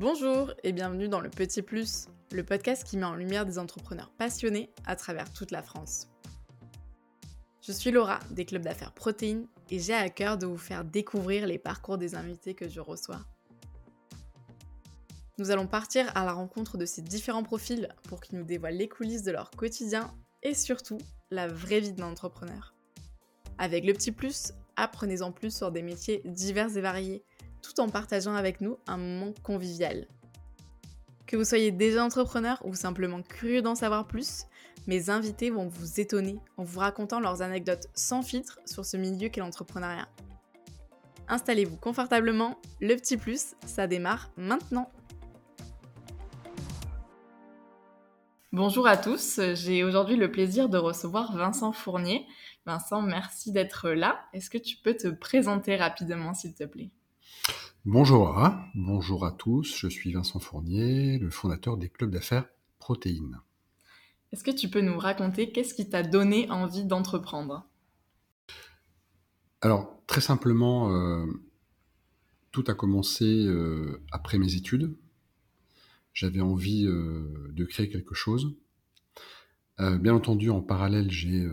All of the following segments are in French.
Bonjour et bienvenue dans le Petit Plus, le podcast qui met en lumière des entrepreneurs passionnés à travers toute la France. Je suis Laura des clubs d'affaires Protéines et j'ai à cœur de vous faire découvrir les parcours des invités que je reçois. Nous allons partir à la rencontre de ces différents profils pour qu'ils nous dévoilent les coulisses de leur quotidien et surtout la vraie vie d'un entrepreneur. Avec le petit plus, apprenez-en plus sur des métiers divers et variés tout en partageant avec nous un moment convivial. Que vous soyez déjà entrepreneur ou simplement curieux d'en savoir plus, mes invités vont vous étonner en vous racontant leurs anecdotes sans filtre sur ce milieu qu'est l'entrepreneuriat. Installez-vous confortablement, le petit plus, ça démarre maintenant. Bonjour à tous, j'ai aujourd'hui le plaisir de recevoir Vincent Fournier. Vincent, merci d'être là. Est-ce que tu peux te présenter rapidement, s'il te plaît? Bonjour à, bonjour à tous, je suis Vincent Fournier, le fondateur des clubs d'affaires Protéines. Est-ce que tu peux nous raconter qu'est-ce qui t'a donné envie d'entreprendre? Alors, très simplement, euh, tout a commencé euh, après mes études. J'avais envie euh, de créer quelque chose. bien entendu, en parallèle, j'ai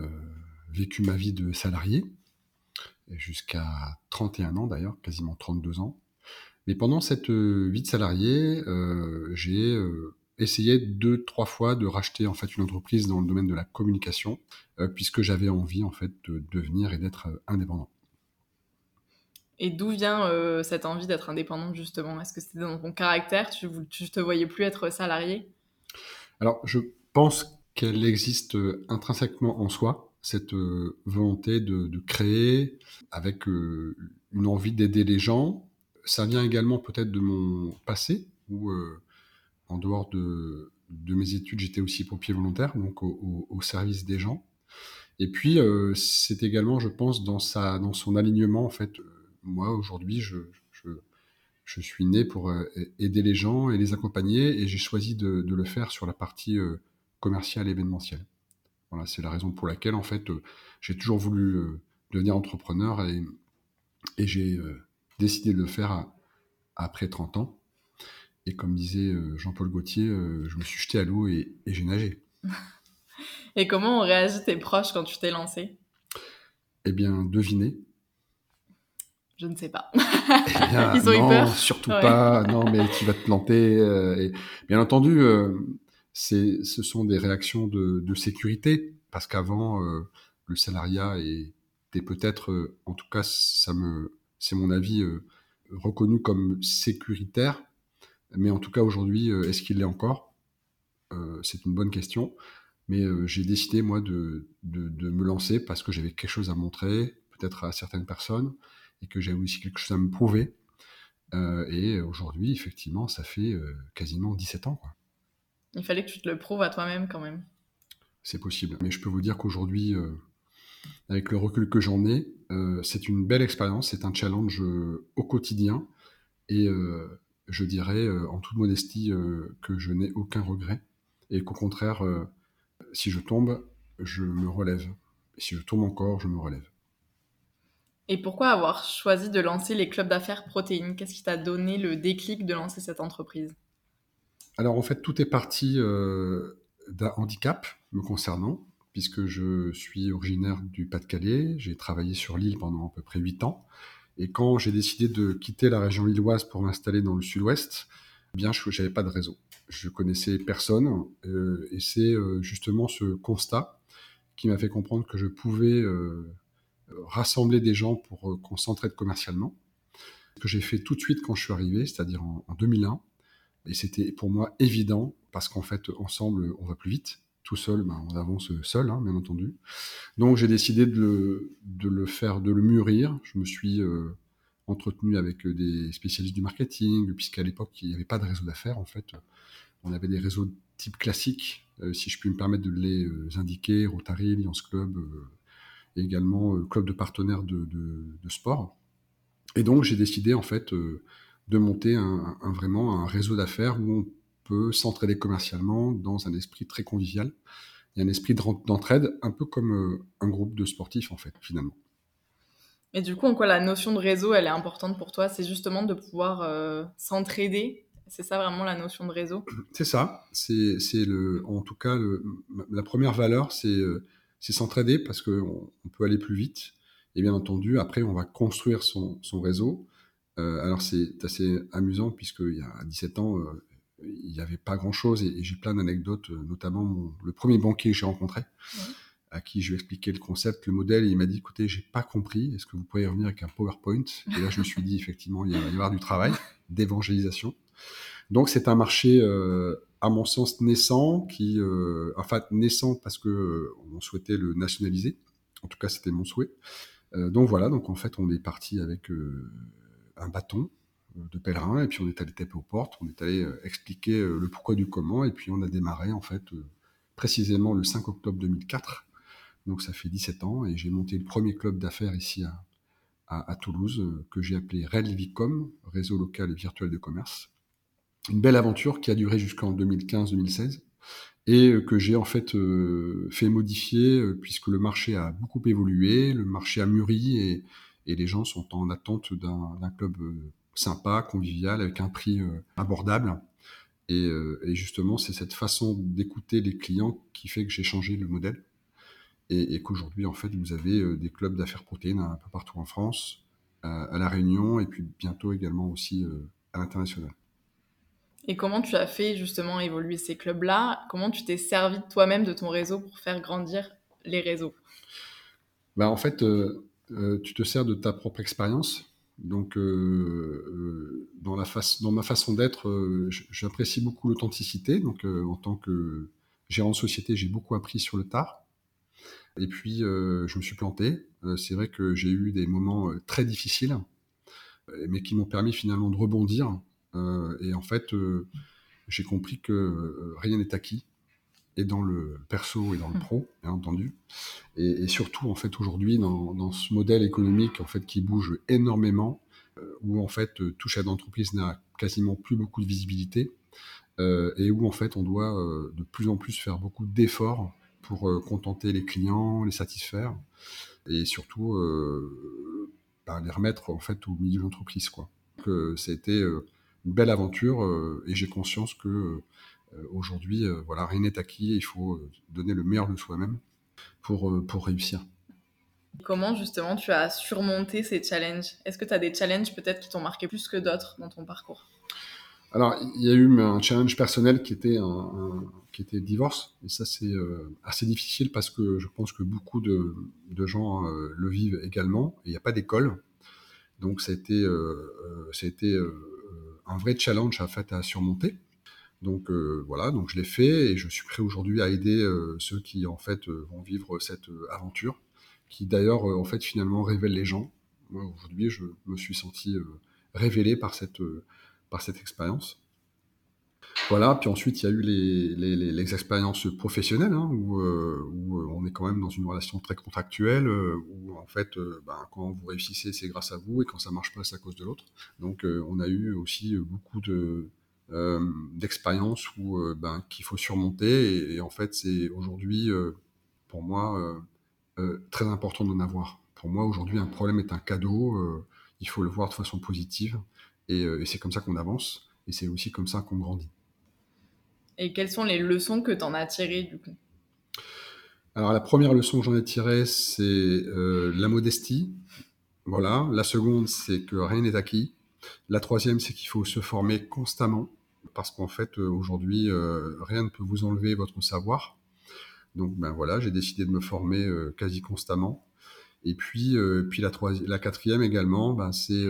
vécu ma vie de salarié, jusqu'à 31 ans d'ailleurs, quasiment 32 ans. Mais pendant cette euh, vie de salarié, euh, j'ai euh, essayé deux, trois fois de racheter en fait une entreprise dans le domaine de la communication, puisque j'avais envie en fait de devenir et d'être indépendant. Et d'où vient cette envie d'être indépendant justement? Est-ce que c'était dans ton caractère? Tu ne te voyais plus être salarié? Alors, je pense qu'elle existe intrinsèquement en soi, cette volonté de, de, créer avec une envie d'aider les gens, ça vient également peut-être de mon passé, où euh, en dehors de, mes études, j'étais aussi pompier volontaire, donc au, service des gens. Et puis, euh, c'est également, je pense, dans, son alignement, en fait, euh, moi, aujourd'hui, je, suis né pour aider les gens et les accompagner, et j'ai choisi de, le faire sur la partie commerciale événementielle. Voilà, c'est la raison pour laquelle, en fait, j'ai toujours voulu devenir entrepreneur et, et j'ai décidé de le faire après 30 ans. Et comme disait euh, Jean-Paul Gaultier, euh, je me suis jeté à l'eau et, j'ai nagé. et comment ont réagi tes proches quand tu t'es lancé? Eh bien, devinez. Je ne sais pas. Eh Ils ont eu peur surtout pas. Non, mais tu vas te planter. Euh, et bien entendu, c'est, ce sont des réactions de, de sécurité, parce qu'avant, le salariat était peut-être, en tout cas, ça me, c'est mon avis, euh, reconnu comme sécuritaire. Mais en tout cas, aujourd'hui, euh, est-ce qu'il l'est encore? Euh, C'est une bonne question. Mais j'ai décidé, moi, de, de, me lancer parce que j'avais quelque chose à montrer, peut-être à certaines personnes, et que j'avais aussi quelque chose à me prouver. et aujourd'hui, effectivement, ça fait quasiment 17 ans. Quoi. Il fallait que tu te le prouves à toi-même quand même. C'est possible. Mais je peux vous dire qu'aujourd'hui, avec le recul que j'en ai, euh, c'est une belle expérience, c'est un challenge euh, au quotidien. Et euh, je dirais en toute modestie que je n'ai aucun regret. Et qu'au contraire, si je tombe, je me relève. Et si je tombe encore, je me relève. Et pourquoi avoir choisi de lancer les clubs d'affaires protéines? Qu'est-ce qui t'a donné le déclic de lancer cette entreprise? Alors en fait, tout est parti d'un handicap me concernant puisque je suis originaire du Pas-de-Calais. J'ai travaillé sur l'île pendant à peu près 8 ans. Et quand j'ai décidé de quitter la région lilloise pour m'installer dans le sud-ouest, eh bien, je n'avais pas de réseau. Je connaissais personne. Euh, et c'est euh, justement ce constat qui m'a fait comprendre que je pouvais euh, rassembler des gens pour qu'on s'entraide commercialement. Ce que j'ai fait tout de suite quand je suis arrivé, c'est-à-dire en, en 2001. Et c'était pour moi évident, parce qu'en fait, ensemble, on va plus vite tout seul, ben, on avance seul, hein, bien entendu. Donc j'ai décidé de le, faire, de le mûrir. Je me suis euh, entretenu avec des spécialistes du marketing, puisqu'à l'époque, il n'y avait pas de réseau d'affaires, en fait. On avait des réseaux type classique, euh, si je puis me permettre de les euh, indiquer, Rotary, Lions Club, également club de partenaires de, sport. Et donc j'ai décidé, en fait, de monter un, vraiment un réseau d'affaires où on peut s'entraider commercialement dans un esprit très convivial et un esprit d'entraide, un peu comme euh, un groupe de sportifs, en fait, finalement. Et du coup, en quoi la notion de réseau, elle est importante pour toi? C'est justement de pouvoir euh, s'entraider? C'est ça vraiment la notion de réseau? C'est ça. C'est le, en tout cas, la première valeur, c'est c'est s'entraider parce qu'on on peut aller plus vite. Et bien entendu, après, on va construire son, son réseau. Euh, alors c'est assez amusant puisqu'il y a 17 ans, euh, il n'y avait pas grand-chose et, j'ai plein d'anecdotes, euh, notamment le premier banquier que j'ai rencontré, à qui je lui ai expliqué le concept, le modèle, et il m'a dit, écoutez, j'ai pas compris, est-ce que vous pourriez revenir avec un PowerPoint? Et là, je me suis dit, effectivement, il va y avoir du travail, d'évangélisation. Donc c'est un marché à mon sens naissant, qui, euh, enfin naissant parce que euh, on souhaitait le nationaliser. En tout cas, c'était mon souhait. Euh, donc voilà, donc en fait, on est parti avec un bâton de pèlerin et puis on est allé taper aux portes, on est allé expliquer le pourquoi du comment et puis on a démarré en fait précisément le 5 octobre 2004. Donc ça fait 17 ans et j'ai monté le premier club d'affaires ici à, Toulouse que j'ai appelé RELVICOM, Réseau local et virtuel de commerce une belle aventure qui a duré jusqu'en 2015-2016 et euh, que j'ai en fait euh, fait modifier euh, puisque le marché a beaucoup évolué, le marché a mûri et, les gens sont en attente d'un club sympa, convivial, avec un prix abordable. Et, justement, c'est cette façon d'écouter les clients qui fait que j'ai changé le modèle et, qu'aujourd'hui, en fait, vous avez des clubs d'affaires protéines un peu partout en France, à La Réunion et puis bientôt également aussi à l'international. Et comment tu as fait justement évoluer ces clubs-là? Comment tu t'es servi toi-même de ton réseau pour faire grandir les réseaux? Bah, En fait, euh, euh, tu te sers de ta propre expérience. Donc, euh, dans, la dans ma façon d'être, j'apprécie beaucoup l'authenticité. Donc, en tant que gérant de société, j'ai beaucoup appris sur le tard. Et puis, je me suis planté. C'est vrai que j'ai eu des moments très difficiles, mais qui m'ont permis finalement de rebondir euh, et en fait, euh, j'ai compris que euh, rien n'est acquis et dans le perso et dans le hmm. pro, bien entendu. Et, surtout, en fait, aujourd'hui, dans, ce modèle économique en fait, qui bouge énormément, où en fait, tout chef d'entreprise n'a quasiment plus beaucoup de visibilité, et où en fait, on doit de plus en plus faire beaucoup d'efforts pour contenter les clients, les satisfaire, et surtout bah, les remettre en fait au milieu de l'entreprise. Quoi. Donc, c'était une belle aventure euh, et j'ai conscience que euh, aujourd'hui, euh, voilà, rien n'est acquis. Il faut donner le meilleur de soi-même pour, pour réussir. Comment justement tu as surmonté ces challenges? Est-ce que tu as des challenges peut-être qui t'ont marqué plus que d'autres dans ton parcours? Alors, il y a eu un challenge personnel qui était, un, qui était le divorce. Et ça, c'est assez difficile parce que je pense que beaucoup de, de gens le vivent également. Il n'y a pas d'école. Donc, ça a été, ça a été un vrai challenge à, fait, à surmonter. Donc euh, voilà, donc je l'ai fait et je suis prêt aujourd'hui à aider euh, ceux qui en fait euh, vont vivre cette aventure, qui d'ailleurs en fait finalement révèle les gens. Moi aujourd'hui, je me suis senti révélé par cette par cette expérience. Voilà, puis ensuite il y a eu les, les, expériences professionnelles hein, où, où, on est quand même dans une relation très contractuelle, où en fait ben, quand vous réussissez c'est grâce à vous et quand ça marche pas c'est à cause de l'autre. Donc on a eu aussi beaucoup de d'expériences où ben, qu'il faut surmonter et, en fait c'est aujourd'hui pour moi très important d'en avoir. Pour moi aujourd'hui un problème est un cadeau, il faut le voir de façon positive et c'est comme ça qu'on avance et c'est aussi comme ça qu'on grandit. Et quelles sont les leçons que tu en as tirées du coup? Alors la première leçon que j'en ai tirée, c'est euh, la modestie. Voilà. La seconde, c'est que rien n'est acquis. La troisième, c'est qu'il faut se former constamment parce qu'en fait, euh, aujourd'hui, euh, rien ne peut vous enlever votre savoir. Donc, ben voilà, j'ai décidé de me former quasi constamment. Et puis, puis la, la quatrième également, ben, c'est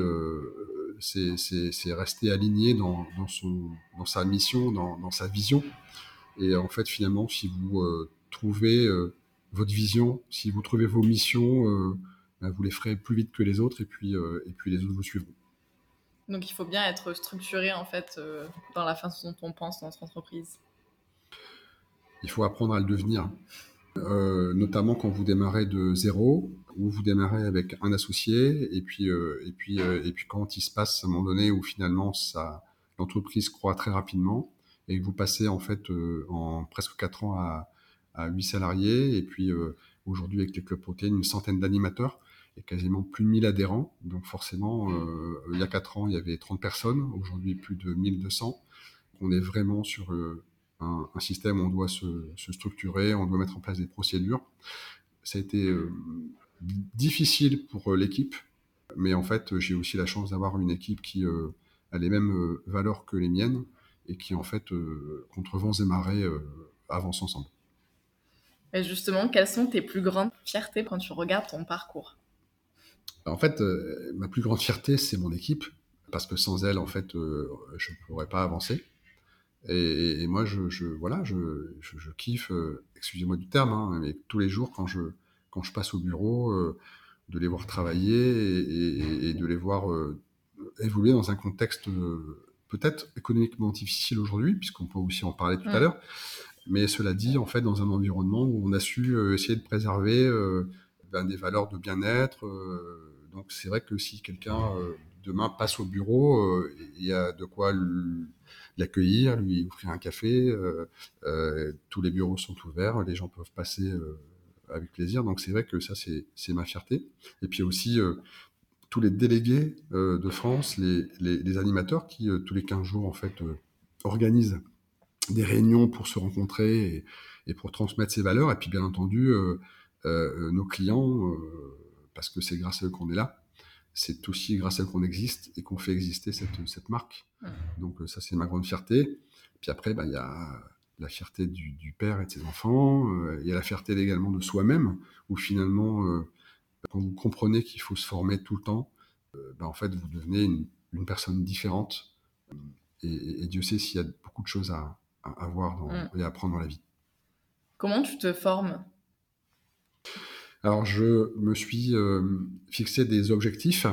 rester aligné dans, son, dans sa mission, dans, sa vision. Et en fait, finalement, si vous euh, trouvez euh, votre vision, si vous trouvez vos missions, euh, bah, vous les ferez plus vite que les autres et puis, et puis les autres vous suivront. Donc il faut bien être structuré en fait dans la façon dont on pense dans notre entreprise. Il faut apprendre à le devenir. Euh, notamment quand vous démarrez de zéro, ou vous démarrez avec un associé, et puis, euh, et puis, euh, et puis quand il se passe à un moment donné où finalement ça, l'entreprise croît très rapidement, et vous passez en fait en presque 4 ans à, à 8 salariés, et puis aujourd'hui avec les clubs protéines, une centaine d'animateurs, quasiment plus de 1000 adhérents. Donc forcément, il y a 4 ans, il y avait 30 personnes, aujourd'hui plus de 1200. qu'on est vraiment sur un, système où on doit se, structurer, on doit mettre en place des procédures. Ça a été difficile pour l'équipe, mais en fait, j'ai aussi la chance d'avoir une équipe qui a les mêmes valeurs que les miennes et qui, en fait, contre vents et marées, avance ensemble. Et justement, quelles sont tes plus grandes fiertés quand tu regardes ton parcours? En fait, euh, ma plus grande fierté, c'est mon équipe, parce que sans elle, en fait, euh, je ne pourrais pas avancer. Et, moi, je, voilà, je, je, kiffe, euh, excusez-moi du terme, hein, mais tous les jours, quand je, quand je passe au bureau, de les voir travailler et, de les voir évoluer dans un contexte peut-être économiquement difficile aujourd'hui, puisqu'on peut aussi en parler tout à l'heure, mais cela dit, en fait, dans un environnement où on a su essayer de préserver ben, des valeurs de bien-être. Euh, donc c'est vrai que si quelqu'un demain passe au bureau, il y a de quoi l'accueillir, lui offrir un café. tous les bureaux sont ouverts, les gens peuvent passer avec plaisir. Donc c'est vrai que ça, c'est ma fierté. Et puis aussi tous les délégués de France, les, animateurs qui, tous les 15 jours, en fait, organisent des réunions pour se rencontrer et, pour transmettre ces valeurs. Et puis, bien entendu, euh, euh, nos clients, euh, parce que c'est grâce à eux qu'on est là. C'est aussi grâce à eux qu'on existe et qu'on fait exister cette, cette marque. Donc, ça, c'est ma grande fierté. Puis après, bah, il y a la fierté du, père et de ses enfants. Il y a la fierté également de soi-même, où finalement, quand vous comprenez qu'il faut se former tout le temps, bah, en fait, vous devenez une, personne différente. et Dieu sait s'il y a beaucoup de choses à, à, voir mm. et à apprendre dans la vie. Comment tu te formes? Alors, je me suis euh, fixé des objectifs,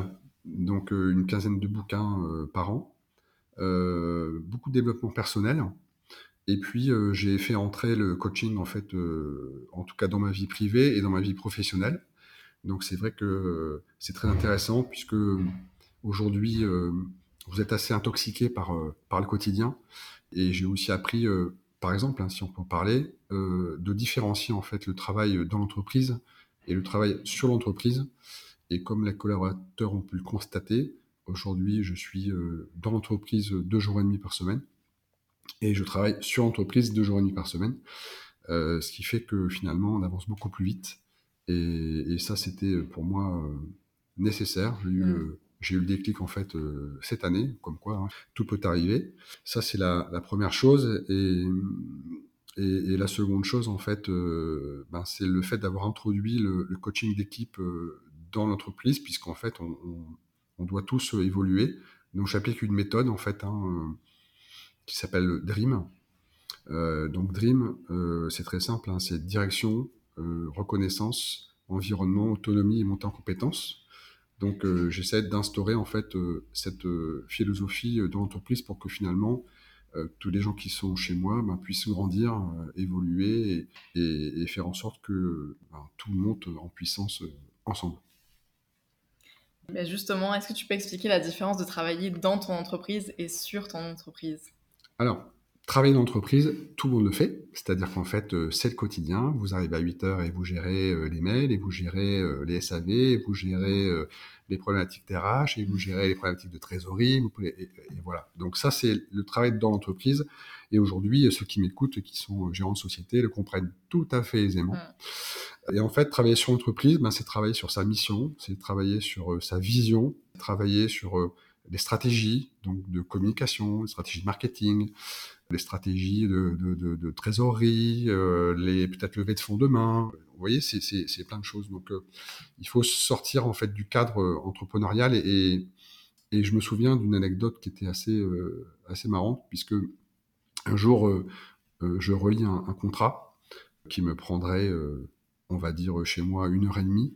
donc euh, une quinzaine de bouquins euh, par an, beaucoup de développement personnel. Et puis, j'ai fait entrer le coaching, en fait, en tout cas dans ma vie privée et dans ma vie professionnelle. Donc, c'est vrai que c'est très intéressant puisque aujourd'hui, vous êtes assez intoxiqué par, par le quotidien. Et j'ai aussi appris, par exemple, hein, si on peut en parler, de différencier en fait le travail dans l'entreprise et le travail sur l'entreprise. Et comme les collaborateurs ont pu le constater, aujourd'hui, je suis euh, dans l'entreprise deux jours et demi par semaine et je travaille sur l'entreprise deux jours et demi par semaine. ce qui fait que finalement, on avance beaucoup plus vite. Et, ça, c'était pour moi nécessaire. J'ai eu mmh j'ai eu le déclic en fait euh, cette année, comme quoi hein, tout peut arriver. Ça c'est la, première chose et, et, la seconde chose en fait, euh, ben, c'est le fait d'avoir introduit le, coaching d'équipe euh, dans l'entreprise, puisqu'en fait on, doit tous évoluer. Donc j'applique une méthode en fait hein, qui s'appelle Dream. donc Dream, c'est très simple, hein, c'est direction, reconnaissance, environnement, autonomie et montée en compétences. Donc euh, j'essaie d'instaurer en fait euh, cette euh, philosophie dans l'entreprise pour que finalement tous les gens qui sont chez moi ben, puissent grandir, évoluer et, faire en sorte que ben, tout monte en puissance ensemble. Mais justement, est-ce que tu peux expliquer la différence de travailler dans ton entreprise et sur ton entreprise? Alors, Travailler dans l'entreprise, tout le monde le fait, c'est-à-dire qu'en fait, euh, c'est le quotidien. Vous arrivez à 8 heures et vous gérez euh, les mails, et vous gérez euh, les SAV, et vous gérez les problématiques TRH, et vous gérez les problématiques de trésorerie, et, voilà. Donc ça, c'est le travail dans l'entreprise. Et aujourd'hui, ceux qui m'écoutent, qui sont gérants de société, le comprennent tout à fait aisément. Et en fait, travailler sur l'entreprise, ben, c'est travailler sur sa mission, c'est travailler sur sa vision, travailler sur les stratégies donc de communication, les stratégies de marketing, les stratégies de, trésorerie, euh, les peut-être levées de fonds demain. Vous voyez, c'est plein de choses. Donc, euh, il faut sortir en fait du cadre euh, entrepreneurial et, je me souviens d'une anecdote qui était assez assez marrante puisque un jour je relis un, un, contrat qui me prendrait, on va dire chez moi une heure et demie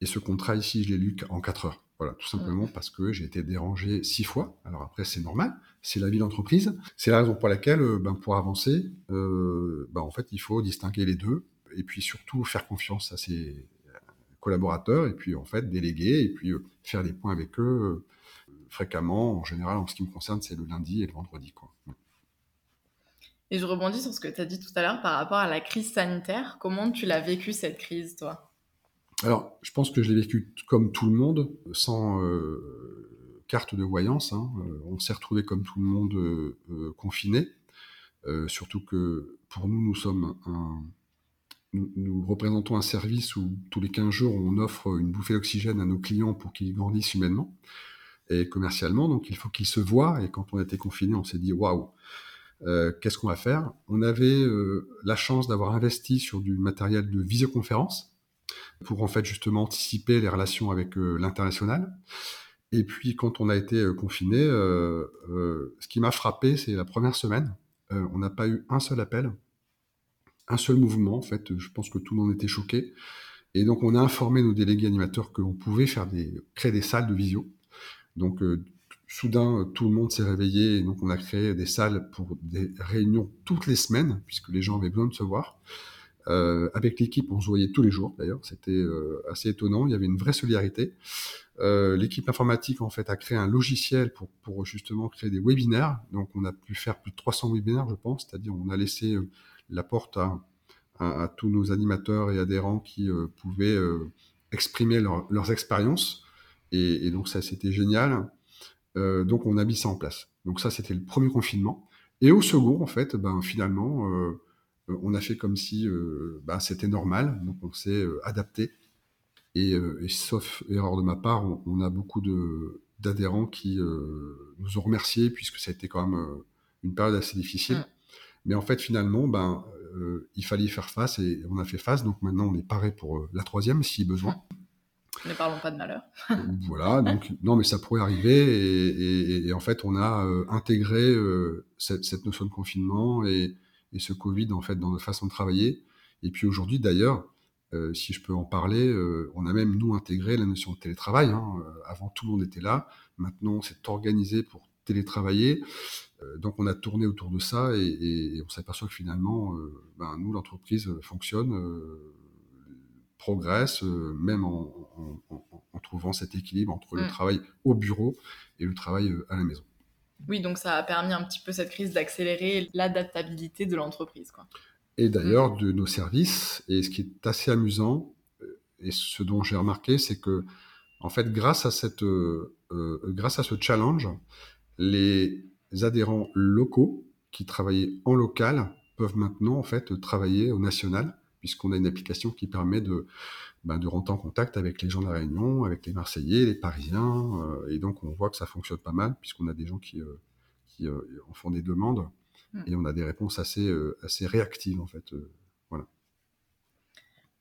et ce contrat ici je l'ai lu en quatre heures. Voilà, tout simplement parce que j'ai été dérangé six fois. Alors après, c'est normal, c'est la vie d'entreprise. C'est la raison pour laquelle, euh, ben, pour avancer, euh, ben, en fait, il faut distinguer les deux et puis surtout faire confiance à ses collaborateurs et puis en fait déléguer et puis euh, faire des points avec eux fréquemment. En général, en ce qui me concerne, c'est le lundi et le vendredi. Quoi. Et je rebondis sur ce que tu as dit tout à l'heure par rapport à la crise sanitaire. Comment tu l'as vécu cette crise, toi? Alors, je pense que je l'ai vécu comme tout le monde, sans, euh, carte de voyance. Hein. on s'est retrouvé comme tout le monde confiné. surtout que pour nous, nous sommes un, nous, représentons un service où tous les 15 jours, on offre une bouffée d'oxygène à nos clients pour qu'ils grandissent humainement et commercialement. Donc, il faut qu'ils se voient. Et quand on a été confiné, on s'est dit waouh, euh, qu'est-ce qu'on va faire? On avait euh, la chance d'avoir investi sur du matériel de visioconférence pour en fait justement anticiper les relations avec euh, l'international. Et puis, quand on a été confiné, ce qui m'a frappé, c'est la première semaine. on n'a pas eu un seul appel un seul mouvement. En fait, je pense que tout le monde était choqué. Et donc, on a informé nos délégués animateurs qu'on pouvait faire des, créer des salles de visio. Donc, euh, soudain, tout le monde s'est réveillé et donc on a créé des salles pour des réunions toutes les semaines, puisque les gens avaient besoin de se voir. Euh, avec l'équipe, on se voyait tous les jours d'ailleurs, c'était euh, assez étonnant, il y avait une vraie solidarité. l'équipe informatique en fait a créé un logiciel pour, pour justement créer des webinaires, donc on a pu faire plus de 300 webinaires je pense, c'est-à-dire on a laissé la porte à, tous nos animateurs et adhérents qui euh, pouvaient euh, exprimer leurs expériences. Et, donc ça, c'était génial. Euh, donc on a mis ça en place. Donc ça, c'était le premier confinement. Et au second, en fait, ben, finalement, on a fait comme si ben, c'était normal. Donc on s'est adapté. Et, sauf erreur de ma part, on, a beaucoup d'adhérents qui nous ont remerciés puisque ça a été quand même une période assez difficile. Mmh. Mais en fait, finalement, ben, euh, il fallait y faire face et on a fait face. Donc maintenant, on est paré pour euh, la troisième si besoin. Ne parlons pas de malheur. voilà, donc non, mais ça pourrait arriver. Et, en fait, on a euh, intégré cette, notion de confinement et, ce Covid en fait dans notre façon de travailler. Et puis aujourd'hui, d'ailleurs, si je peux en parler, on a même nous intégré la notion de télétravail. Hein. avant, tout le monde était là. Maintenant, on s'est organisé pour télétravailler. Euh, donc on a tourné autour de ça et, on s'aperçoit que finalement, euh, ben, nous, l'entreprise fonctionne, euh, progresse, même en, trouvant cet équilibre entre le mm. travail au bureau et le travail à la maison. Oui, donc ça a permis un petit peu cette crise d'accélérer l'adaptabilité de l'entreprise. Et d'ailleurs mm. de nos services. Et ce qui est assez amusant, et ce dont j'ai remarqué, c'est que, en fait, grâce à, cette, grâce à ce challenge, les adhérents locaux qui travaillaient en local peuvent maintenant en fait travailler au national puisqu'on a une application qui permet de, ben, de rentrer en contact avec les gens de la Réunion, avec les Marseillais, les Parisiens, euh, et donc on voit que ça fonctionne pas mal puisqu'on a des gens qui, euh, qui euh, en font des demandes hmm. et on a des réponses assez, assez réactives en fait. voilà.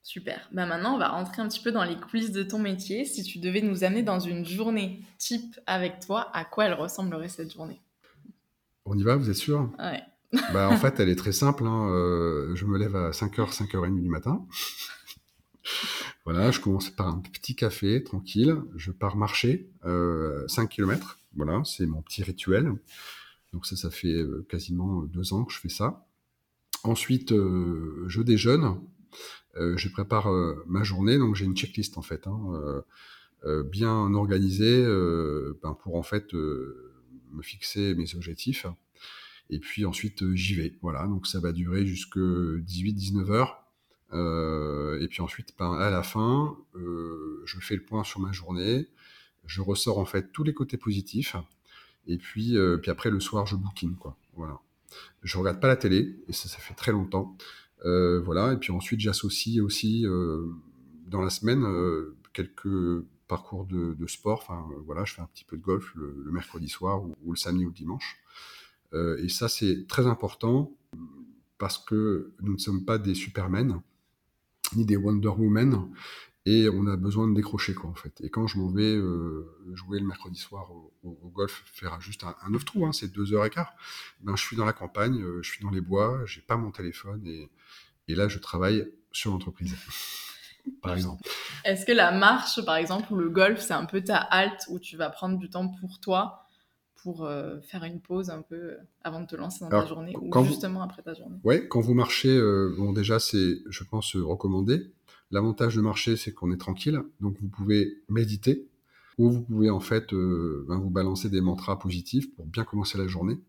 Super. Ben maintenant, on va rentrer un petit peu dans les coulisses de ton métier. Si tu devais nous amener dans une journée type avec toi, à quoi elle ressemblerait cette journée? On y va, vous êtes sûr? Ouais. bah, en fait, elle est très simple. Hein. Je me lève à 5h, 5h30 du matin. Voilà, je commence par un petit café, tranquille. Je pars marcher euh, 5 km. Voilà, c'est mon petit rituel. Donc ça, ça fait euh, quasiment deux ans que je fais ça. Ensuite, euh, je déjeune. je prépare ma journée. Donc j'ai une checklist en fait. Hein, bien organisée ben, pour en fait me fixer mes objectifs. Et puis ensuite, euh, j'y vais. Voilà, donc ça va durer jusque 18-19 heures. Euh, et puis ensuite, ben, à la fin, euh, je fais le point sur ma journée. Je ressors en fait tous les côtés positifs. Et puis, puis après, le soir, je bookine. Quoi. Voilà. Je regarde pas la télé, et ça, ça fait très longtemps. voilà. Et puis ensuite, j'associe aussi dans la semaine quelques parcours de, sport. Enfin, euh, voilà, je fais un petit peu de golf le, mercredi soir ou, le samedi ou le dimanche. Euh, et ça, c'est très important parce que nous ne sommes pas des Supermen ni des Wonder Woman et on a besoin de décrocher quoi en fait. Et quand je m'en vais euh, jouer le mercredi soir au, golf, faire juste un, un 9 trous, hein, c'est deux heures et quart, ben je suis dans la campagne, je suis dans les bois, j'ai pas mon téléphone et, et là je travaille sur l'entreprise par exemple. Est-ce que la marche, par exemple, ou le golf, c'est un peu ta halte où tu vas prendre du temps pour toi? Pour euh, faire une pause un peu euh, avant de te lancer dans ta journée ou justement après ta journée. Oui, quand vous marchez, euh, bon déjà c'est, je pense, recommandé. L'avantage de marcher, c'est qu'on est tranquille, donc vous pouvez méditer ou vous pouvez en fait ben, vous balancer des mantras positifs pour bien commencer la journée.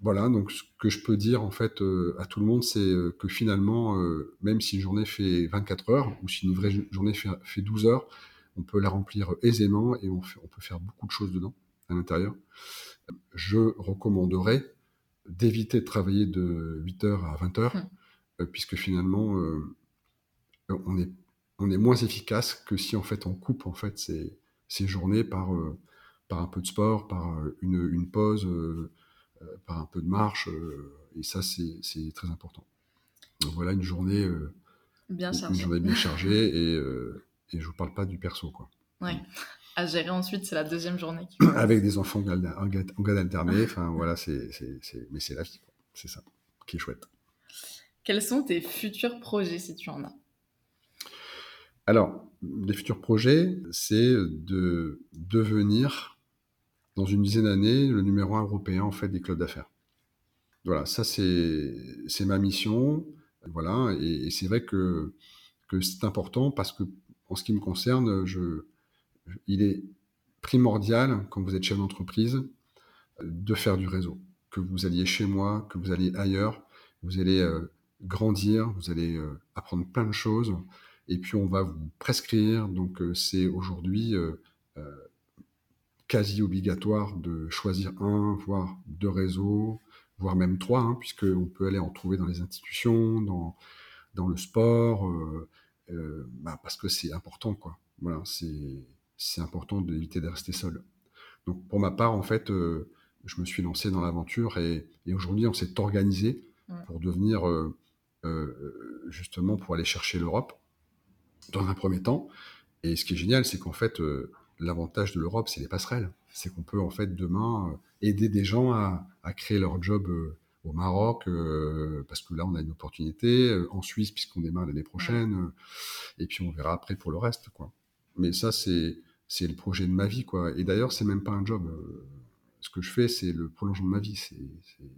Voilà, donc ce que je peux dire en fait à tout le monde, c'est que finalement, même si une journée fait 24 heures ou si une vraie journée fait, 12 heures, on peut la remplir aisément et on, on peut faire beaucoup de choses dedans, à l'intérieur. Je recommanderais d'éviter de travailler de 8h à 20h, mmh. puisque finalement, on est on est moins efficace que si en fait on coupe en fait ces, ces journées par, euh, par un peu de sport, par euh, une, une pause, euh, par un peu de marche. et ça, c'est très important. Donc voilà une journée bien chargée, une journée bien chargée et, et je vous parle pas du perso quoi. Ouais. À gérer ensuite, c'est la deuxième journée. Avec des enfants en garde alternée, enfin voilà, c'est mais c'est la vie, c'est ça qui est chouette. Quels sont tes futurs projets si tu en as? Alors, les futurs projets, c'est de devenir, dans une dizaine d'années, le numéro un européen en fait des clubs d'affaires. Voilà, ça c'est ma mission. Voilà, et, c'est vrai que, que c'est important parce que, en ce qui me concerne, je, il est primordial, quand vous êtes chef d'entreprise, de faire du réseau. Que vous alliez chez moi, que vous alliez ailleurs, vous allez euh, grandir, vous allez euh, apprendre plein de choses et puis on va vous prescrire. Donc euh, c'est aujourd'hui quasi obligatoire de choisir un, voire deux réseaux, voire même trois, hein, puisqu'on peut aller en trouver dans les institutions, dans, dans le sport, bah, parce que c'est important, quoi. Voilà, c'est important d'éviter de rester seul. Donc pour ma part, en fait, je me suis lancé dans l'aventure et, aujourd'hui, on s'est organisé pour devenir, justement, pour aller chercher l'Europe dans un premier temps. Et ce qui est génial, c'est qu'en fait, euh, l'avantage de l'Europe, c'est les passerelles. C'est qu'on peut en fait demain euh, aider des gens à, créer leur job euh, au Maroc, parce que là, on a une opportunité, en Suisse, puisqu'on démarre l'année prochaine, et puis on verra après pour le reste, quoi. Mais ça, c'est c'est le projet de ma vie, quoi. Et d'ailleurs, c'est même pas un job. Ce que je fais, c'est le prolongement de ma vie.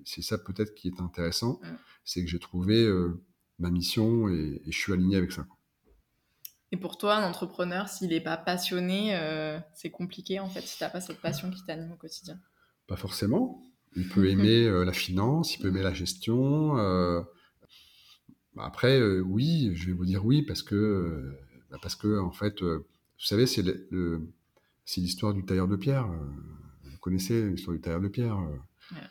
C'est ça peut-être qui est intéressant, c'est que j'ai trouvé ma mission et, et, je suis aligné avec ça. Et pour toi, un entrepreneur, s'il n'est pas passionné, euh, c'est compliqué en fait, si tu n'as pas cette passion qui t'anime au quotidien. Pas forcément. Il peut aimer euh, la finance, il peut aimer la gestion. Euh, après, oui, je vais vous dire oui parce que, bah, parce que en fait, vous savez, c'est l'histoire du tailleur de pierre. Vous connaissez l'histoire du tailleur de pierre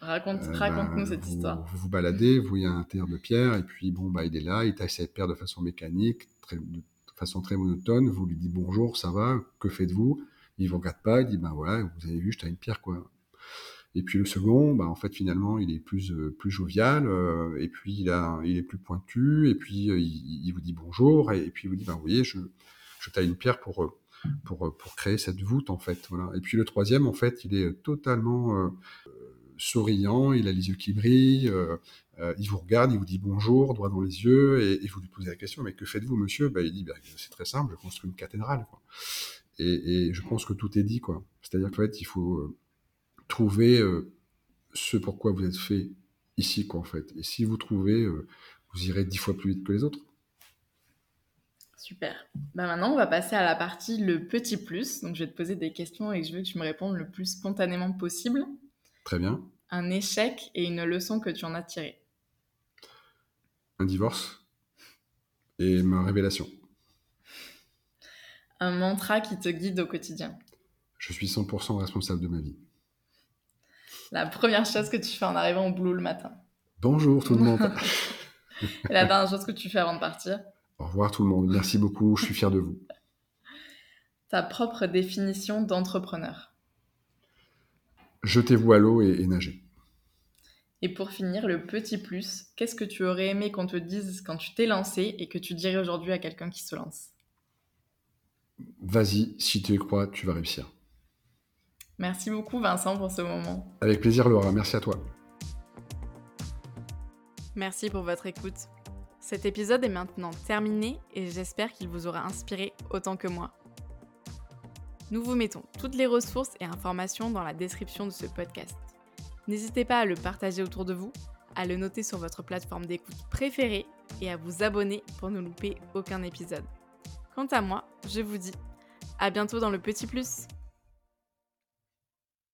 Raconte, raconte-nous bah, cette histoire. Vous vous baladez, vous voyez un tailleur de pierre, et puis bon, bah, il est là, il taille cette pierre de façon mécanique, très, façon très monotone, vous lui dites bonjour, ça va, que faites-vous? Il vous regarde pas, il dit ben voilà, vous avez vu, je une pierre quoi. Et puis le second, bah, en fait finalement il est plus euh, plus jovial, euh, et puis il a il est plus pointu, et puis euh, il, vous dit bonjour, et, puis il vous dit ben vous voyez, je je taille une pierre pour pour pour créer cette voûte en fait, voilà. Et puis le troisième en fait, il est totalement souriant, il a les yeux qui brillent, euh, euh, il vous regarde, il vous dit bonjour, droit dans les yeux, et, vous lui posez la question, mais que faites-vous, monsieur? Bah, Il dit, bah, c'est très simple, je construis une cathédrale. Et, je pense que tout est dit. quoi. C'est-à-dire qu'en fait, il faut euh, trouver ce pourquoi vous êtes fait ici, quoi, en fait. Et si vous trouvez, vous irez dix fois plus vite que les autres. Super. Bah maintenant, on va passer à la partie le petit plus. Donc, je vais te poser des questions et je veux que tu me répondes le plus spontanément possible. Très bien. Un échec et une leçon que tu en as tirée. Un divorce et ma révélation. Un mantra qui te guide au quotidien. Je suis 100% responsable de ma vie. La première chose que tu fais en arrivant au boulot le matin. Bonjour tout le monde. et la dernière chose que tu fais avant de partir. Au revoir tout le monde. Merci beaucoup. Je suis fier de vous. Ta propre définition d'entrepreneur. Jetez-vous à l'eau et, nagez. Et pour finir, le petit plus, qu'est-ce que tu aurais aimé qu'on te dise quand tu t'es lancé et que tu dirais aujourd'hui à quelqu'un qui se lance? Vas-y, si tu y crois, tu vas réussir. Merci beaucoup Vincent pour ce moment. Avec plaisir Laura, merci à toi. Merci pour votre écoute. Cet épisode est maintenant terminé et j'espère qu'il vous aura inspiré autant que moi. Nous vous mettons toutes les ressources et informations dans la description de ce podcast. N'hésitez pas à le partager autour de vous, à le noter sur votre plateforme d'écoute préférée et à vous abonner pour ne louper aucun épisode. Quant à moi, je vous dis à bientôt dans le Petit Plus